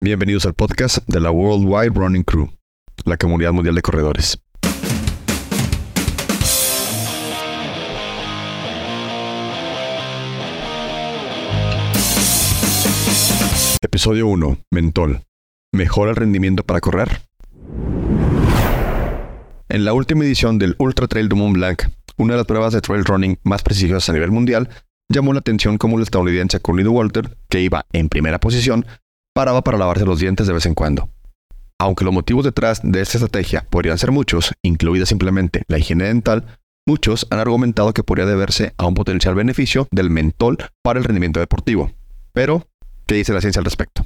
Bienvenidos al podcast de la Worldwide Running Crew, la comunidad mundial de corredores. Episodio 1. Mentol. ¿Mejora el rendimiento para correr? En la última edición del Ultra Trail du Mont Blanc, una de las pruebas de trail running más prestigiosas a nivel mundial, llamó la atención como el estadounidense Courtney Walter, que iba en primera posición, paraba para lavarse los dientes de vez en cuando. Aunque los motivos detrás de esta estrategia podrían ser muchos, incluida simplemente la higiene dental, muchos han argumentado que podría deberse a un potencial beneficio del mentol para el rendimiento deportivo. Pero, ¿Qué dice la ciencia al respecto?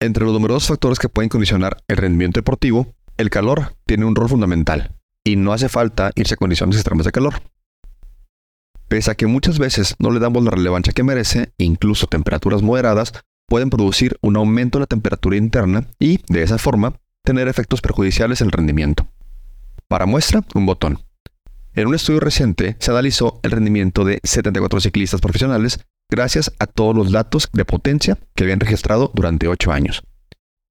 Entre los numerosos factores que pueden condicionar el rendimiento deportivo, el calor tiene un rol fundamental, y no hace falta irse a condiciones extremas de calor. Pese a que muchas veces no le damos la relevancia que merece, incluso temperaturas moderadas pueden producir un aumento de la temperatura interna y, de esa forma, tener efectos perjudiciales en el rendimiento. Para muestra, un botón. En un estudio reciente se analizó el rendimiento de 74 ciclistas profesionales gracias a todos los datos de potencia que habían registrado durante 8 años.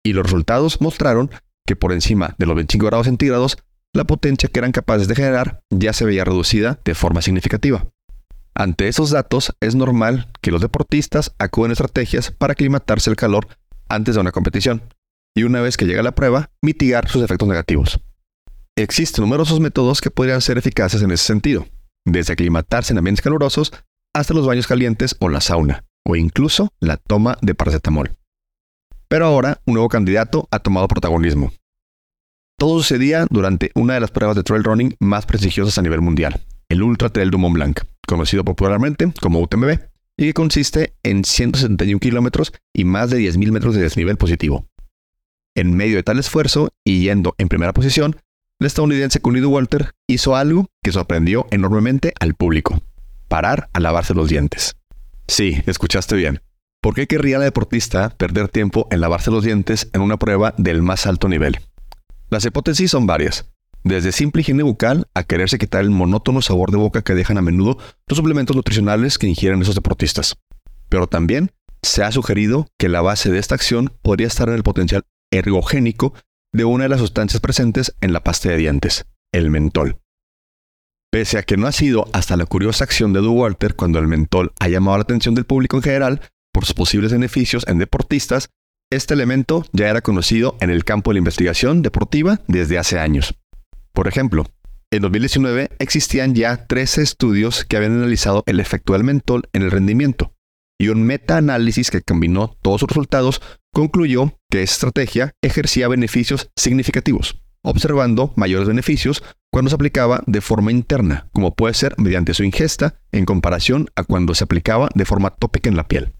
Y los resultados mostraron que por encima de los 25 grados centígrados, la potencia que eran capaces de generar ya se veía reducida de forma significativa. Ante esos datos, es normal que los deportistas acuden a estrategias para aclimatarse al calor antes de una competición, y una vez que llega la prueba, mitigar sus efectos negativos. Existen numerosos métodos que podrían ser eficaces en ese sentido, desde aclimatarse en ambientes calurosos hasta los baños calientes o la sauna, o incluso la toma de paracetamol. Pero ahora un nuevo candidato ha tomado protagonismo. Todo sucedía durante una de las pruebas de trail running más prestigiosas a nivel mundial, el Ultra Trail du Mont Blanc, conocido popularmente como UTMB, y que consiste en 171 kilómetros y más de 10.000 metros de desnivel positivo. En medio de tal esfuerzo y yendo en primera posición, el estadounidense Cunido Walter hizo algo que sorprendió enormemente al público parar a lavarse los dientes. Sí, escuchaste bien. ¿Por qué querría la deportista perder tiempo en lavarse los dientes en una prueba del más alto nivel? Las hipótesis son varias, desde simple higiene bucal a quererse quitar el monótono sabor de boca que dejan a menudo los suplementos nutricionales que ingieren esos deportistas. Pero también se ha sugerido que la base de esta acción podría estar en el potencial ergogénico de una de las sustancias presentes en la pasta de dientes, el mentol. Pese a que no ha sido hasta la curiosa acción de Du Walter cuando el mentol ha llamado la atención del público en general por sus posibles beneficios en deportistas, este elemento ya era conocido en el campo de la investigación deportiva desde hace años. Por ejemplo, en 2019 existían ya 13 estudios que habían analizado el efecto del mentol en el rendimiento, y un metaanálisis que combinó todos sus resultados concluyó que esta estrategia ejercía beneficios significativos observando mayores beneficios cuando se aplicaba de forma interna, como puede ser mediante su ingesta, en comparación a cuando se aplicaba de forma tópica en la piel.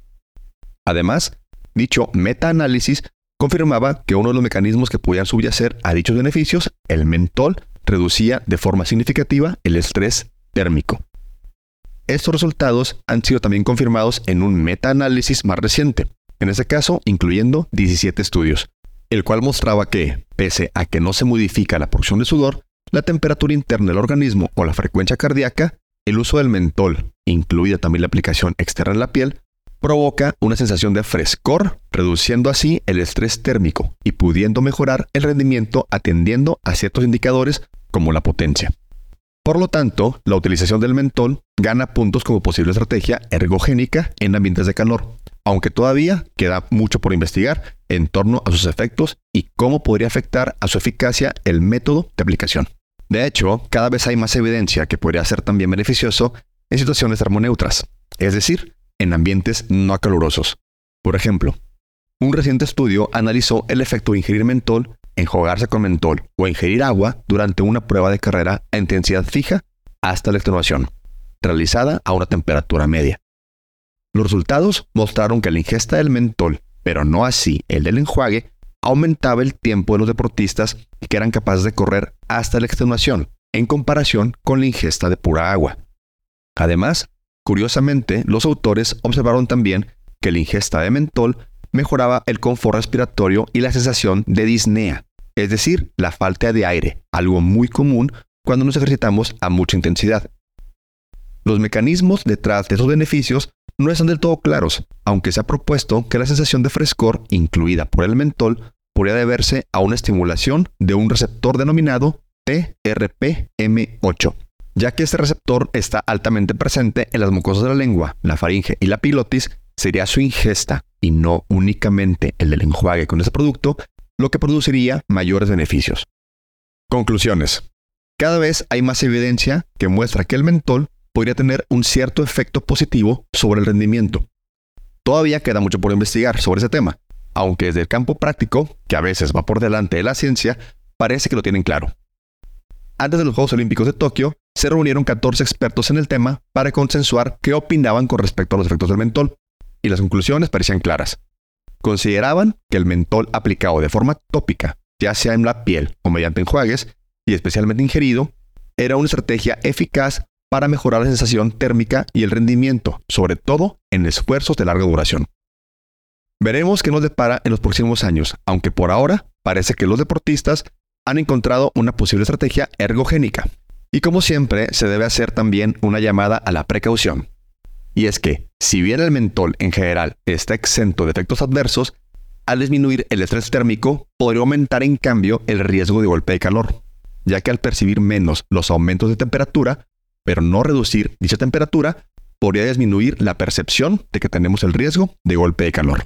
Además, dicho metaanálisis confirmaba que uno de los mecanismos que podían subyacer a dichos beneficios, el mentol, reducía de forma significativa el estrés térmico. Estos resultados han sido también confirmados en un metaanálisis más reciente, en este caso incluyendo 17 estudios, el cual mostraba que, pese a que no se modifica la porción de sudor, la temperatura interna del organismo o la frecuencia cardíaca, el uso del mentol, incluida también la aplicación externa en la piel, provoca una sensación de frescor, reduciendo así el estrés térmico y pudiendo mejorar el rendimiento atendiendo a ciertos indicadores como la potencia. Por lo tanto, la utilización del mentol gana puntos como posible estrategia ergogénica en ambientes de calor, aunque todavía queda mucho por investigar en torno a sus efectos y cómo podría afectar a su eficacia el método de aplicación. De hecho, cada vez hay más evidencia que podría ser también beneficioso en situaciones termoneutras, es decir, en ambientes no calurosos. Por ejemplo, un reciente estudio analizó el efecto de ingerir mentol, enjuagarse con mentol o ingerir agua durante una prueba de carrera a intensidad fija hasta la extenuación, realizada a una temperatura media. Los resultados mostraron que la ingesta del mentol, pero no así el del enjuague, aumentaba el tiempo de los deportistas que eran capaces de correr hasta la extenuación, en comparación con la ingesta de pura agua. Además, curiosamente, los autores observaron también que la ingesta de mentol mejoraba el confort respiratorio y la sensación de disnea, es decir, la falta de aire, algo muy común cuando nos ejercitamos a mucha intensidad. Los mecanismos detrás de esos beneficios no están del todo claros, aunque se ha propuesto que la sensación de frescor incluida por el mentol podría deberse a una estimulación de un receptor denominado TRPM8, ya que este receptor está altamente presente en las mucosas de la lengua, la faringe y la pilotis, sería su ingesta y no únicamente el del enjuague con ese producto lo que produciría mayores beneficios. Conclusiones. Cada vez hay más evidencia que muestra que el mentol podría tener un cierto efecto positivo sobre el rendimiento. Todavía queda mucho por investigar sobre ese tema, aunque desde el campo práctico, que a veces va por delante de la ciencia, parece que lo tienen claro. Antes de los Juegos Olímpicos de Tokio, se reunieron 14 expertos en el tema para consensuar qué opinaban con respecto a los efectos del mentol, y las conclusiones parecían claras. Consideraban que el mentol aplicado de forma tópica, ya sea en la piel o mediante enjuagues, y especialmente ingerido, era una estrategia eficaz para mejorar la sensación térmica y el rendimiento, sobre todo en esfuerzos de larga duración. Veremos qué nos depara en los próximos años, aunque por ahora parece que los deportistas han encontrado una posible estrategia ergogénica. Y como siempre, se debe hacer también una llamada a la precaución. Y es que, si bien el mentol en general está exento de efectos adversos, al disminuir el estrés térmico podría aumentar en cambio el riesgo de golpe de calor, ya que al percibir menos los aumentos de temperatura, pero no reducir dicha temperatura, podría disminuir la percepción de que tenemos el riesgo de golpe de calor.